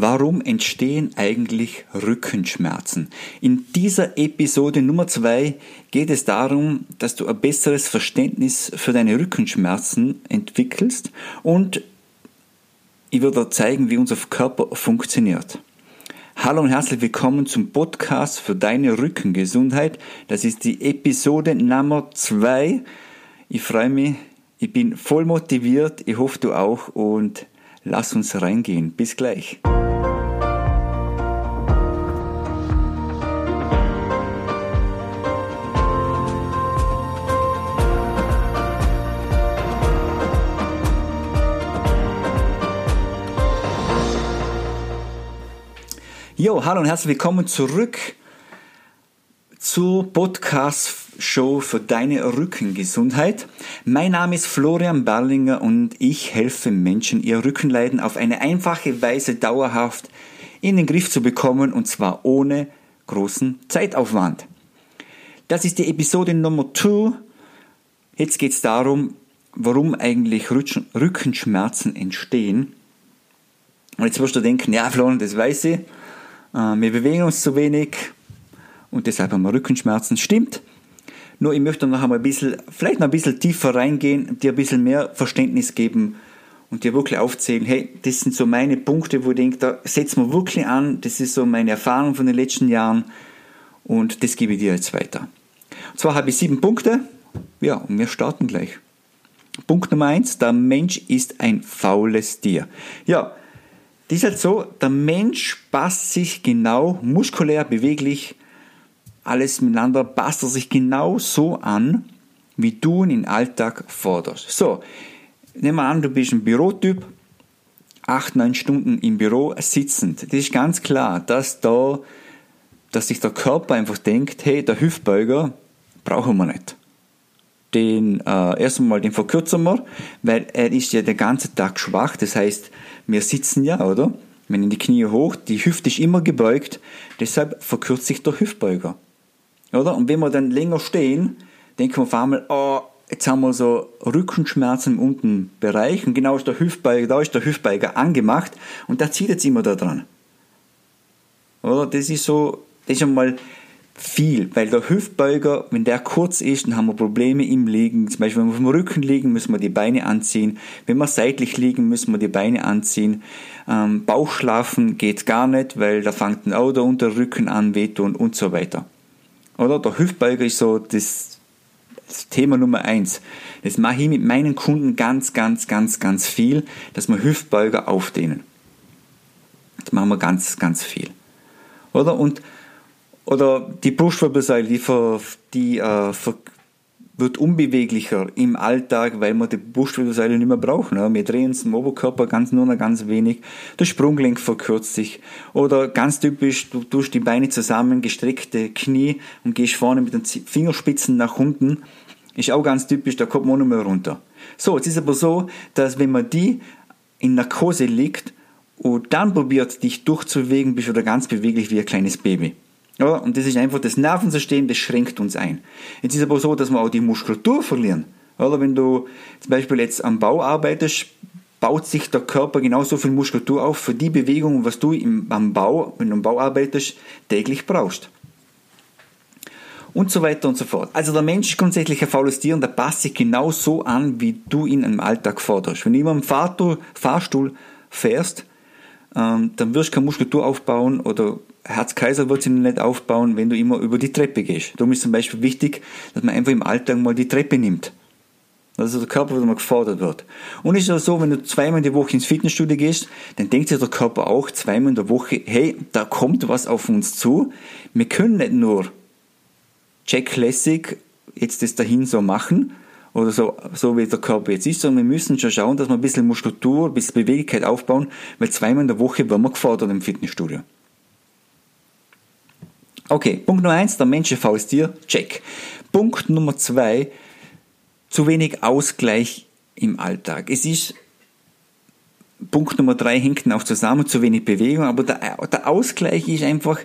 Warum entstehen eigentlich Rückenschmerzen? In dieser Episode Nummer zwei geht es darum, dass du ein besseres Verständnis für deine Rückenschmerzen entwickelst und ich würde dir zeigen, wie unser Körper funktioniert. Hallo und herzlich willkommen zum Podcast für deine Rückengesundheit. Das ist die Episode Nummer zwei. Ich freue mich, ich bin voll motiviert, ich hoffe du auch und lass uns reingehen. Bis gleich. Jo, hallo und herzlich willkommen zurück zur Podcast-Show für deine Rückengesundheit. Mein Name ist Florian Berlinger und ich helfe Menschen, ihr Rückenleiden auf eine einfache Weise dauerhaft in den Griff zu bekommen und zwar ohne großen Zeitaufwand. Das ist die Episode Nummer 2. Jetzt geht es darum, warum eigentlich Rückenschmerzen entstehen. Und jetzt wirst du denken, ja Florian, das weiß ich wir bewegen uns zu wenig und deshalb haben wir Rückenschmerzen. Stimmt. Nur ich möchte noch einmal ein bisschen, vielleicht noch ein bisschen tiefer reingehen, dir ein bisschen mehr Verständnis geben und dir wirklich aufzählen, hey, das sind so meine Punkte, wo ich denke, da setzen wir wirklich an, das ist so meine Erfahrung von den letzten Jahren und das gebe ich dir jetzt weiter. Und zwar habe ich sieben Punkte, ja, und wir starten gleich. Punkt Nummer eins, der Mensch ist ein faules Tier. Ja, das ist halt so, der Mensch passt sich genau, muskulär, beweglich, alles miteinander passt er sich genau so an, wie du ihn im Alltag forderst. So, nehmen wir an, du bist ein Bürotyp, acht, neun Stunden im Büro sitzend. Das ist ganz klar, dass da, dass sich der Körper einfach denkt, hey, der Hüftbeuger brauchen wir nicht. Den, äh, erst einmal den verkürzen wir, weil er ist ja den ganzen Tag schwach. Das heißt, wir sitzen ja, oder? Wenn in die Knie hoch, die Hüfte ist immer gebeugt, deshalb verkürzt sich der Hüftbeuger. Oder? Und wenn wir dann länger stehen, denken wir auf einmal, oh, jetzt haben wir so Rückenschmerzen im unteren Bereich und genau ist der Hüftbeuger, da ist der Hüftbeuger angemacht und da zieht jetzt immer da dran. Oder? Das ist so, das ist einmal viel, weil der Hüftbeuger, wenn der kurz ist, dann haben wir Probleme im Liegen. Zum Beispiel, wenn wir auf dem Rücken liegen, müssen wir die Beine anziehen. Wenn wir seitlich liegen, müssen wir die Beine anziehen. Ähm, Bauchschlafen geht gar nicht, weil da fängt ein Auto unter Rücken an, wehtun und so weiter. Oder der Hüftbeuger ist so das, das Thema Nummer eins. Das mache ich mit meinen Kunden ganz, ganz, ganz, ganz viel, dass wir Hüftbeuger aufdehnen. Das machen wir ganz, ganz viel. Oder? Und oder die Brustwirbelsäule, die, ver, die äh, ver, wird unbeweglicher im Alltag, weil wir die Brustwirbelsäule nicht mehr brauchen. Ja. Wir drehen uns im Oberkörper ganz nur noch ganz wenig. Der Sprunggelenk verkürzt sich. Oder ganz typisch, du tust die Beine zusammen, gestreckte Knie und gehst vorne mit den Fingerspitzen nach unten. Ist auch ganz typisch, da kommt man auch nicht mehr runter. So, es ist aber so, dass wenn man die in Narkose liegt und dann probiert, dich durchzubewegen, bist du wieder ganz beweglich wie ein kleines Baby. Ja, und das ist einfach das Nervensystem, das schränkt uns ein. Jetzt ist aber so, dass wir auch die Muskulatur verlieren. Oder wenn du zum Beispiel jetzt am Bau arbeitest, baut sich der Körper genauso viel Muskulatur auf für die Bewegung, was du im, am Bau, wenn du am Bau arbeitest, täglich brauchst. Und so weiter und so fort. Also der Mensch ist grundsätzlich ein faules Tier und der passt sich genau so an, wie du ihn im Alltag forderst. Wenn du immer im Fahrstuhl, Fahrstuhl fährst, ähm, dann wirst du keine Muskulatur aufbauen oder Herz-Kaiser wird sich nicht aufbauen, wenn du immer über die Treppe gehst. Darum ist zum Beispiel wichtig, dass man einfach im Alltag mal die Treppe nimmt. Also der Körper wieder mal gefordert wird. Und ist auch so, wenn du zweimal in der Woche ins Fitnessstudio gehst, dann denkt sich der Körper auch zweimal in der Woche, hey, da kommt was auf uns zu. Wir können nicht nur checklässig jetzt das dahin so machen, oder so, so wie der Körper jetzt ist, sondern wir müssen schon schauen, dass wir ein bisschen Muskulatur, ein bisschen Beweglichkeit aufbauen, weil zweimal in der Woche werden wir gefordert im Fitnessstudio. Okay, Punkt Nummer eins, der Mensch ist faules Tier, check. Punkt Nummer zwei, zu wenig Ausgleich im Alltag. Es ist, Punkt Nummer drei hängt auch zusammen, zu wenig Bewegung, aber der, der Ausgleich ist einfach,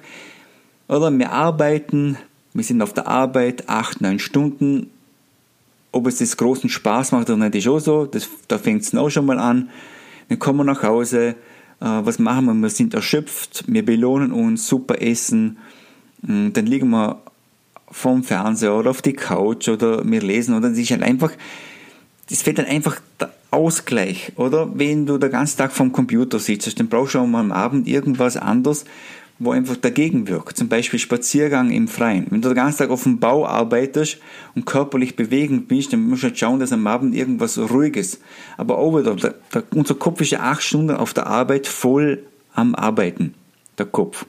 oder wir arbeiten, wir sind auf der Arbeit acht, neun Stunden, ob es das großen Spaß macht oder nicht, ist auch so, das, da fängt es auch schon mal an. Dann kommen wir nach Hause, was machen wir? Wir sind erschöpft, wir belohnen uns, super essen, dann liegen wir vorm Fernseher oder auf die Couch oder wir lesen oder es ist halt einfach, das fehlt dann einfach der Ausgleich, oder? Wenn du den ganzen Tag vorm Computer sitzt, dann brauchst du auch mal am Abend irgendwas anderes, wo einfach dagegen wirkt. Zum Beispiel Spaziergang im Freien. Wenn du den ganzen Tag auf dem Bau arbeitest und körperlich bewegend bist, dann musst du halt schauen, dass am Abend irgendwas Ruhiges. Aber auch wieder, der, der, unser Kopf ist ja acht Stunden auf der Arbeit voll am Arbeiten. Der Kopf.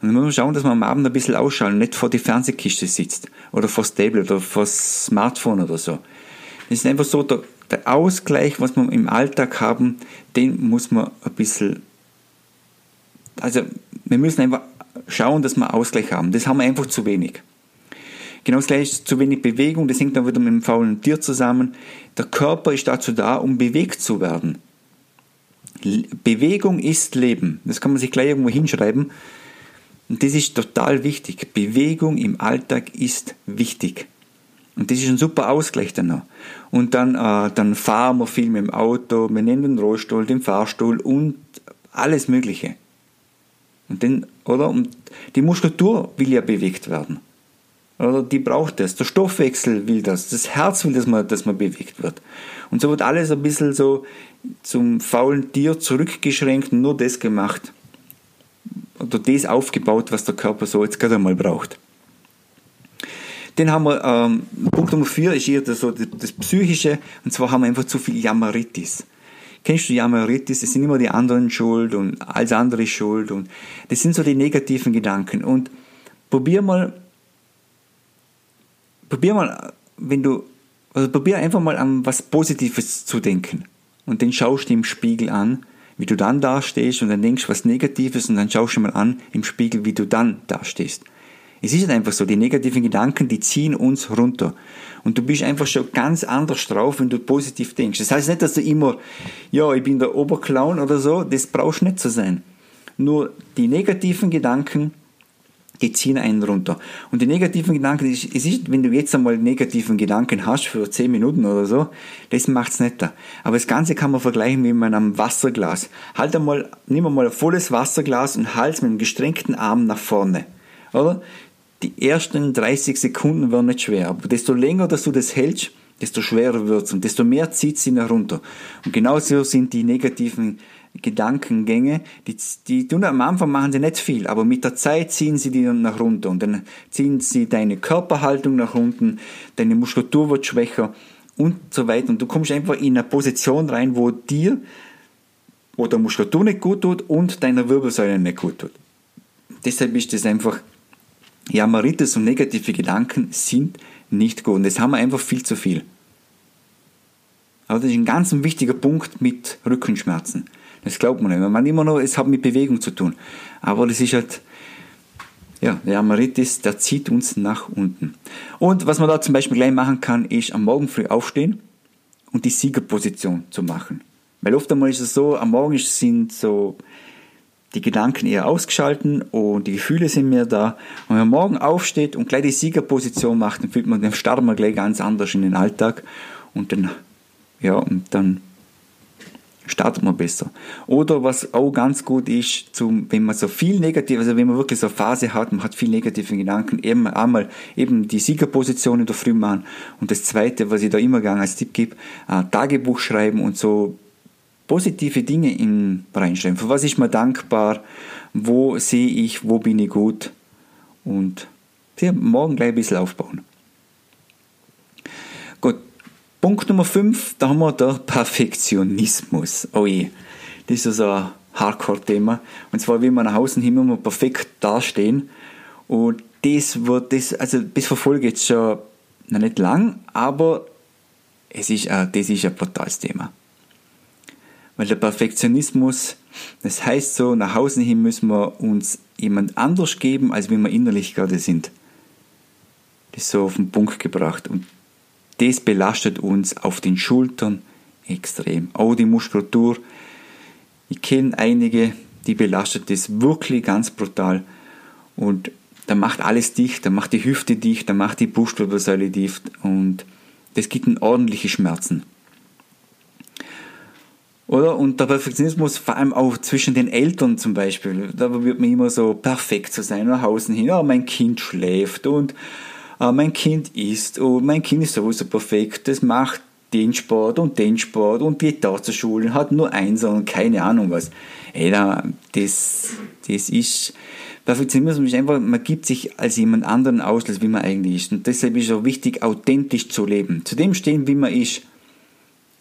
Und dann muss man schauen, dass man am Abend ein bisschen ausschalten, nicht vor die Fernsehkiste sitzt. Oder vor das Tablet oder vor das Smartphone oder so. Das ist einfach so, der, der Ausgleich, was wir im Alltag haben, den muss man ein bisschen, also wir müssen einfach schauen, dass wir Ausgleich haben. Das haben wir einfach zu wenig. Genau das gleiche ist zu wenig Bewegung, das hängt dann wieder mit dem faulen Tier zusammen. Der Körper ist dazu da, um bewegt zu werden. Bewegung ist Leben. Das kann man sich gleich irgendwo hinschreiben. Und das ist total wichtig. Bewegung im Alltag ist wichtig. Und das ist ein super Ausgleich dann noch. Und dann, äh, dann fahren wir viel mit dem Auto, wir nehmen den Rollstuhl, den Fahrstuhl und alles Mögliche. Und den, oder? Und die Muskulatur will ja bewegt werden. Oder die braucht das. Der Stoffwechsel will das. Das Herz will, dass man, dass man bewegt wird. Und so wird alles ein bisschen so zum faulen Tier zurückgeschränkt und nur das gemacht oder das aufgebaut, was der Körper so jetzt gerade einmal braucht. Dann haben wir, ähm, Punkt Nummer 4 ist eher das, so das, Psychische, und zwar haben wir einfach zu viel Jammeritis. Kennst du Jammeritis? Es sind immer die anderen schuld und alles andere schuld und das sind so die negativen Gedanken. Und probier mal, probier mal, wenn du, also probier einfach mal an was Positives zu denken. Und dann schaust du im Spiegel an wie du dann dastehst und dann denkst was Negatives und dann schaust du mal an im Spiegel, wie du dann dastehst. Es ist einfach so, die negativen Gedanken, die ziehen uns runter. Und du bist einfach schon ganz anders drauf, wenn du positiv denkst. Das heißt nicht, dass du immer, ja, ich bin der Oberclown oder so, das brauchst nicht zu sein. Nur die negativen Gedanken, die ziehen einen runter. Und die negativen Gedanken, es ist, wenn du jetzt einmal negativen Gedanken hast für 10 Minuten oder so, das macht's netter. Aber das Ganze kann man vergleichen mit einem Wasserglas. Halt einmal, nimm einmal ein volles Wasserglas und halt mit einem gestreckten Arm nach vorne. Oder? Die ersten 30 Sekunden werden nicht schwer. Aber desto länger, dass du das hältst, desto schwerer wird's und desto mehr zieht sie nach runter. Und genauso sind die negativen Gedankengänge, die, die tun am Anfang machen sie nicht viel, aber mit der Zeit ziehen sie die nach runter und dann ziehen sie deine Körperhaltung nach unten, deine Muskulatur wird schwächer und so weiter und du kommst einfach in eine Position rein, wo dir, wo der Muskulatur nicht gut tut und deiner Wirbelsäule nicht gut tut. Deshalb ist das einfach, ja, Maritis und negative Gedanken sind nicht gut und das haben wir einfach viel zu viel. Aber das ist ein ganz wichtiger Punkt mit Rückenschmerzen. Das glaubt man nicht. Man meint immer noch, es hat mit Bewegung zu tun. Aber das ist halt, ja, der Amaritis, der zieht uns nach unten. Und was man da zum Beispiel gleich machen kann, ist am Morgen früh aufstehen und die Siegerposition zu machen. Weil oft einmal ist es so, am Morgen sind so die Gedanken eher ausgeschalten und die Gefühle sind mehr da. Und wenn man morgen aufsteht und gleich die Siegerposition macht, dann fühlt man, dann startet man gleich ganz anders in den Alltag und dann, ja, und dann startet man besser. Oder was auch ganz gut ist, zum, wenn man so viel negativ, also wenn man wirklich so eine Phase hat, man hat viel negative Gedanken, eben einmal eben die Siegerposition in der Früh machen und das zweite, was ich da immer gerne als Tipp gebe, äh, Tagebuch schreiben und so positive Dinge in reinschreiben. Für was ist mir dankbar? Wo sehe ich? Wo bin ich gut? Und morgen gleich ein bisschen aufbauen. Gut, Punkt Nummer 5, da haben wir der Perfektionismus. Oh je, das ist so ein Hardcore-Thema. Und zwar will man nach außen hin immer perfekt dastehen. Und das wird, das, also das verfolge jetzt schon noch nicht lang, aber es ist, das ist ein brutales Thema. Weil der Perfektionismus, das heißt so, nach außen hin müssen wir uns jemand anders geben, als wie wir innerlich gerade sind. Das ist so auf den Punkt gebracht. Und das belastet uns auf den Schultern extrem. Auch die Muskulatur. Ich kenne einige, die belastet das wirklich ganz brutal. Und da macht alles dicht, da macht die Hüfte dicht, da macht die Brustwirbelsäule dicht und das gibt ordentliche Schmerzen. Oder? Und der Perfektionismus, vor allem auch zwischen den Eltern zum Beispiel, da wird man immer so perfekt zu sein, nach Hause hin, ja, mein Kind schläft und äh, mein Kind isst und mein Kind ist sowieso perfekt, das macht den Sport und den Sport und geht da zur Schule, hat nur eins und keine Ahnung was. Ey, da, das, das ist, Perfektionismus ist einfach, man gibt sich als jemand anderen aus, als wie man eigentlich ist. Und deshalb ist es auch wichtig, authentisch zu leben. Zu dem stehen, wie man ist.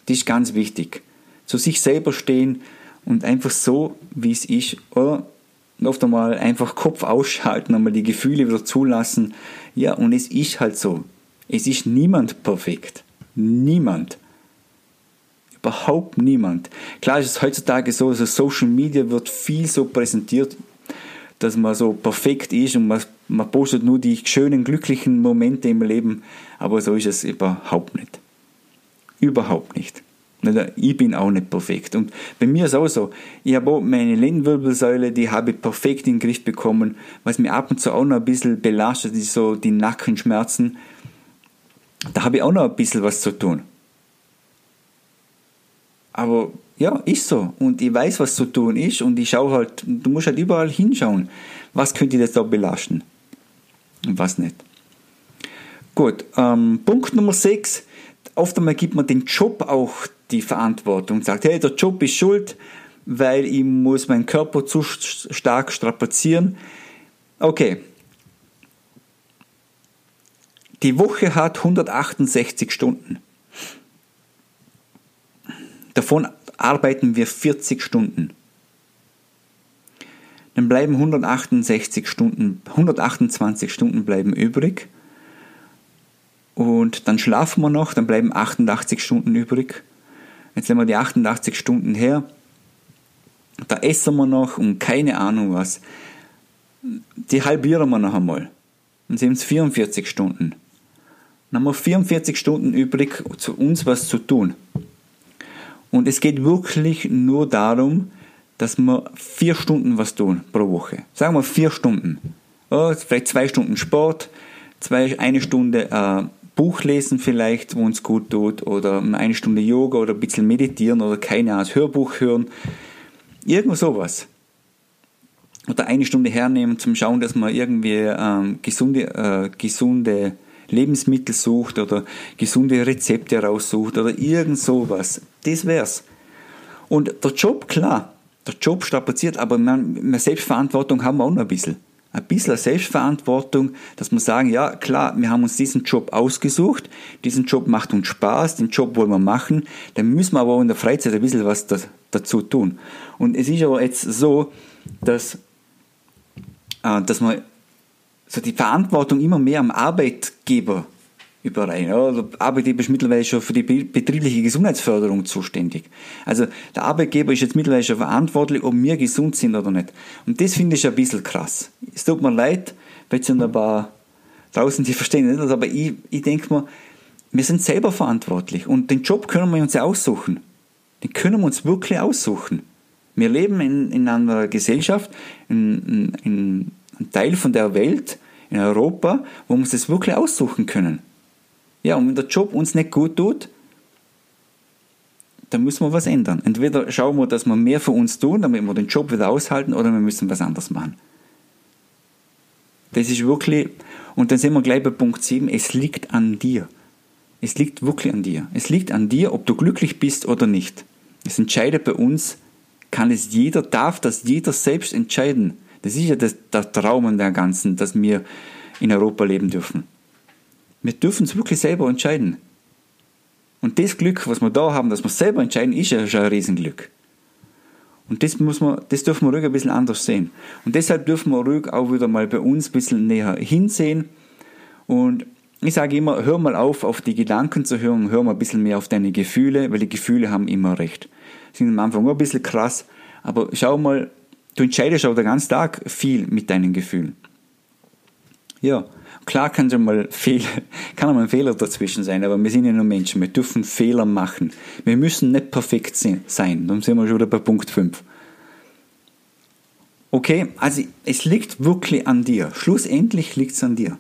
Das ist ganz wichtig. Zu sich selber stehen und einfach so, wie es ist. Oder oft einmal einfach Kopf ausschalten, einmal die Gefühle wieder zulassen. Ja, und es ist halt so. Es ist niemand perfekt. Niemand. Überhaupt niemand. Klar ist es heutzutage so, also Social Media wird viel so präsentiert, dass man so perfekt ist und man, man postet nur die schönen, glücklichen Momente im Leben. Aber so ist es überhaupt nicht. Überhaupt nicht. Ich bin auch nicht perfekt. Und bei mir ist auch so, ich habe auch meine Lendenwirbelsäule, die habe ich perfekt in den Griff bekommen. Was mir ab und zu auch noch ein bisschen belastet, ist so die Nackenschmerzen. Da habe ich auch noch ein bisschen was zu tun. Aber ja, ist so. Und ich weiß, was zu tun ist und ich schaue halt, du musst halt überall hinschauen. Was könnte das da belasten und was nicht. Gut, ähm, Punkt Nummer 6. Oft einmal gibt man den Job auch die Verantwortung und sagt, hey, der Job ist schuld, weil ich muss meinen Körper zu stark strapazieren. Okay. Die Woche hat 168 Stunden. Davon arbeiten wir 40 Stunden. Dann bleiben 168 Stunden, 128 Stunden bleiben übrig. Und dann schlafen wir noch, dann bleiben 88 Stunden übrig. Jetzt nehmen wir die 88 Stunden her. Da essen wir noch und keine Ahnung was. Die halbieren wir noch einmal. Dann sind es 44 Stunden. Dann haben wir 44 Stunden übrig, zu uns was zu tun. Und es geht wirklich nur darum, dass wir vier Stunden was tun pro Woche. Sagen wir vier Stunden. Ja, vielleicht zwei Stunden Sport, zwei, eine Stunde äh, Buch lesen vielleicht, wo uns gut tut, oder eine Stunde Yoga oder ein bisschen meditieren oder keine Ahnung, Hörbuch hören. Irgendwo sowas. Oder eine Stunde hernehmen zum Schauen, dass man irgendwie ähm, gesunde, äh, gesunde Lebensmittel sucht oder gesunde Rezepte raussucht oder irgend sowas. Das wär's. Und der Job, klar, der Job strapaziert, aber man, Selbstverantwortung haben wir auch noch ein bisschen. Ein bisschen Selbstverantwortung, dass wir sagen, ja klar, wir haben uns diesen Job ausgesucht, diesen Job macht uns Spaß, den Job wollen wir machen, dann müssen wir aber in der Freizeit ein bisschen was da, dazu tun. Und es ist aber jetzt so, dass, äh, dass man so die Verantwortung immer mehr am Arbeitgeber überreichen. Ja, der Arbeitgeber ist mittlerweile schon für die betriebliche Gesundheitsförderung zuständig. Also der Arbeitgeber ist jetzt mittlerweile schon verantwortlich, ob wir gesund sind oder nicht. Und das finde ich ein bisschen krass. Es tut mir leid, weil es sind ein paar draußen, die verstehen nicht, aber ich, ich denke mir, wir sind selber verantwortlich und den Job können wir uns ja aussuchen. Den können wir uns wirklich aussuchen. Wir leben in, in einer Gesellschaft, in, in, ein Teil von der Welt, in Europa, wo wir uns das wirklich aussuchen können. Ja, und wenn der Job uns nicht gut tut, dann müssen wir was ändern. Entweder schauen wir, dass wir mehr für uns tun, damit wir den Job wieder aushalten, oder wir müssen was anderes machen. Das ist wirklich, und dann sind wir gleich bei Punkt 7, es liegt an dir. Es liegt wirklich an dir. Es liegt an dir, ob du glücklich bist oder nicht. Es entscheidet bei uns, kann es jeder, darf das jeder selbst entscheiden. Das ist ja der Traum an der Ganzen, dass wir in Europa leben dürfen. Wir dürfen es wirklich selber entscheiden. Und das Glück, was wir da haben, dass wir selber entscheiden, ist ja schon ein Riesenglück. Und das, muss man, das dürfen wir ruhig ein bisschen anders sehen. Und deshalb dürfen wir ruhig auch wieder mal bei uns ein bisschen näher hinsehen. Und ich sage immer, hör mal auf, auf die Gedanken zu hören, hör mal ein bisschen mehr auf deine Gefühle, weil die Gefühle haben immer recht. Sind am Anfang auch ein bisschen krass, aber schau mal, Du entscheidest auch den ganzen Tag viel mit deinen Gefühlen. Ja, klar kann schon mal Fehler, kann mal ein Fehler dazwischen sein, aber wir sind ja nur Menschen, wir dürfen Fehler machen. Wir müssen nicht perfekt sein, dann sind wir schon wieder bei Punkt 5. Okay, also es liegt wirklich an dir. Schlussendlich liegt es an dir.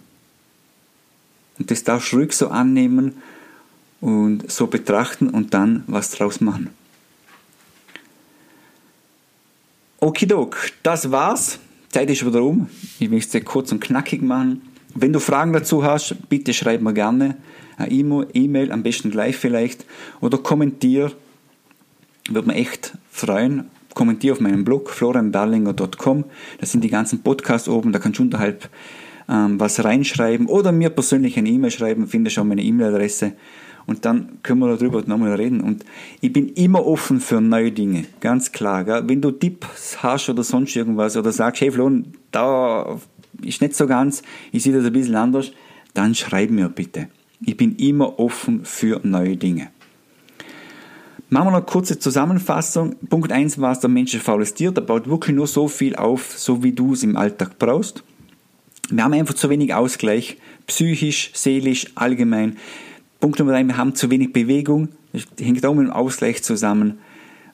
Und das darfst du ruhig so annehmen und so betrachten und dann was draus machen. Okidok, das war's. Zeit ist wieder um. Ich will es kurz und knackig machen. Wenn du Fragen dazu hast, bitte schreib mir gerne eine E-Mail, am besten gleich vielleicht, oder kommentier. Würde mich echt freuen. Kommentier auf meinem Blog florianberlinger.com. Da sind die ganzen Podcasts oben, da kannst du unterhalb ähm, was reinschreiben oder mir persönlich eine E-Mail schreiben, findest auch meine E-Mail-Adresse und dann können wir darüber nochmal reden. Und ich bin immer offen für neue Dinge, ganz klar. Gell? Wenn du Tipps hast oder sonst irgendwas oder sagst, hey Flo, da ist nicht so ganz, ich sehe das ein bisschen anders, dann schreib mir bitte. Ich bin immer offen für neue Dinge. Machen wir noch eine kurze Zusammenfassung. Punkt 1 war es, der Mensch ist faules Tier, der baut wirklich nur so viel auf, so wie du es im Alltag brauchst. Wir haben einfach zu wenig Ausgleich, psychisch, seelisch, allgemein. Punkt Nummer drei, wir haben zu wenig Bewegung. Das hängt auch mit dem Ausgleich zusammen.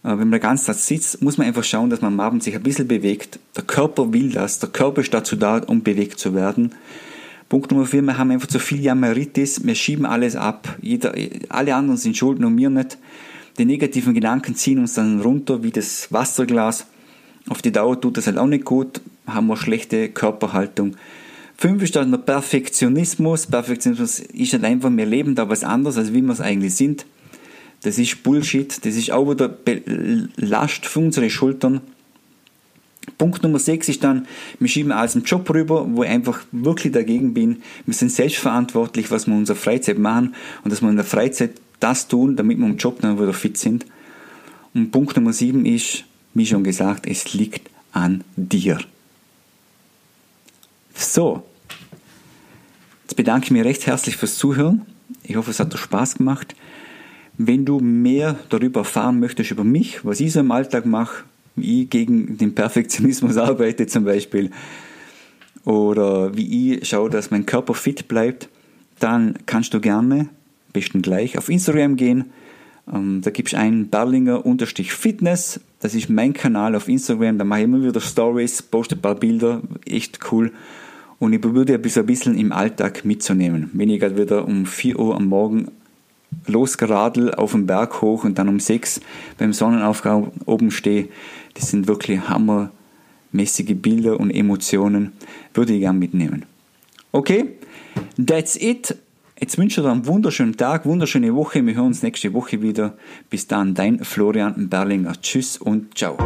Äh, wenn man ganzen Tag sitzt, muss man einfach schauen, dass man am Abend sich ein bisschen bewegt. Der Körper will das. Der Körper ist dazu da, um bewegt zu werden. Punkt Nummer vier, wir haben einfach zu viel Jammeritis. Wir schieben alles ab. Jeder, alle anderen sind schuld, nur mir nicht. Die negativen Gedanken ziehen uns dann runter wie das Wasserglas. Auf die Dauer tut das halt auch nicht gut. Haben wir schlechte Körperhaltung. Fünf ist dann der Perfektionismus. Perfektionismus ist halt einfach, wir leben da was anderes, als wie wir es eigentlich sind. Das ist Bullshit. Das ist auch wieder Last für unsere Schultern. Punkt Nummer 6 ist dann, wir schieben alles im Job rüber, wo ich einfach wirklich dagegen bin. Wir sind selbstverantwortlich, was wir in unserer Freizeit machen und dass wir in der Freizeit das tun, damit wir im Job dann wieder fit sind. Und Punkt Nummer 7 ist, wie schon gesagt, es liegt an dir. So, jetzt bedanke ich mich recht herzlich fürs Zuhören. Ich hoffe, es hat dir Spaß gemacht. Wenn du mehr darüber erfahren möchtest, über mich, was ich so im Alltag mache, wie ich gegen den Perfektionismus arbeite zum Beispiel, oder wie ich schaue, dass mein Körper fit bleibt, dann kannst du gerne, besten gleich, auf Instagram gehen. Ähm, da gibst du einen Berlinger-Fitness. Das ist mein Kanal auf Instagram. Da mache ich immer wieder Stories, poste ein paar Bilder. Echt cool. Und ich probiere ein bisschen im Alltag mitzunehmen. Wenn ich gerade wieder um 4 Uhr am Morgen losgeradel auf den Berg hoch und dann um 6 beim Sonnenaufgang oben stehe, das sind wirklich hammermäßige Bilder und Emotionen, würde ich gerne mitnehmen. Okay, that's it. Jetzt wünsche ich dir einen wunderschönen Tag, wunderschöne Woche. Wir hören uns nächste Woche wieder. Bis dann, dein Florian Berlinger. Tschüss und ciao.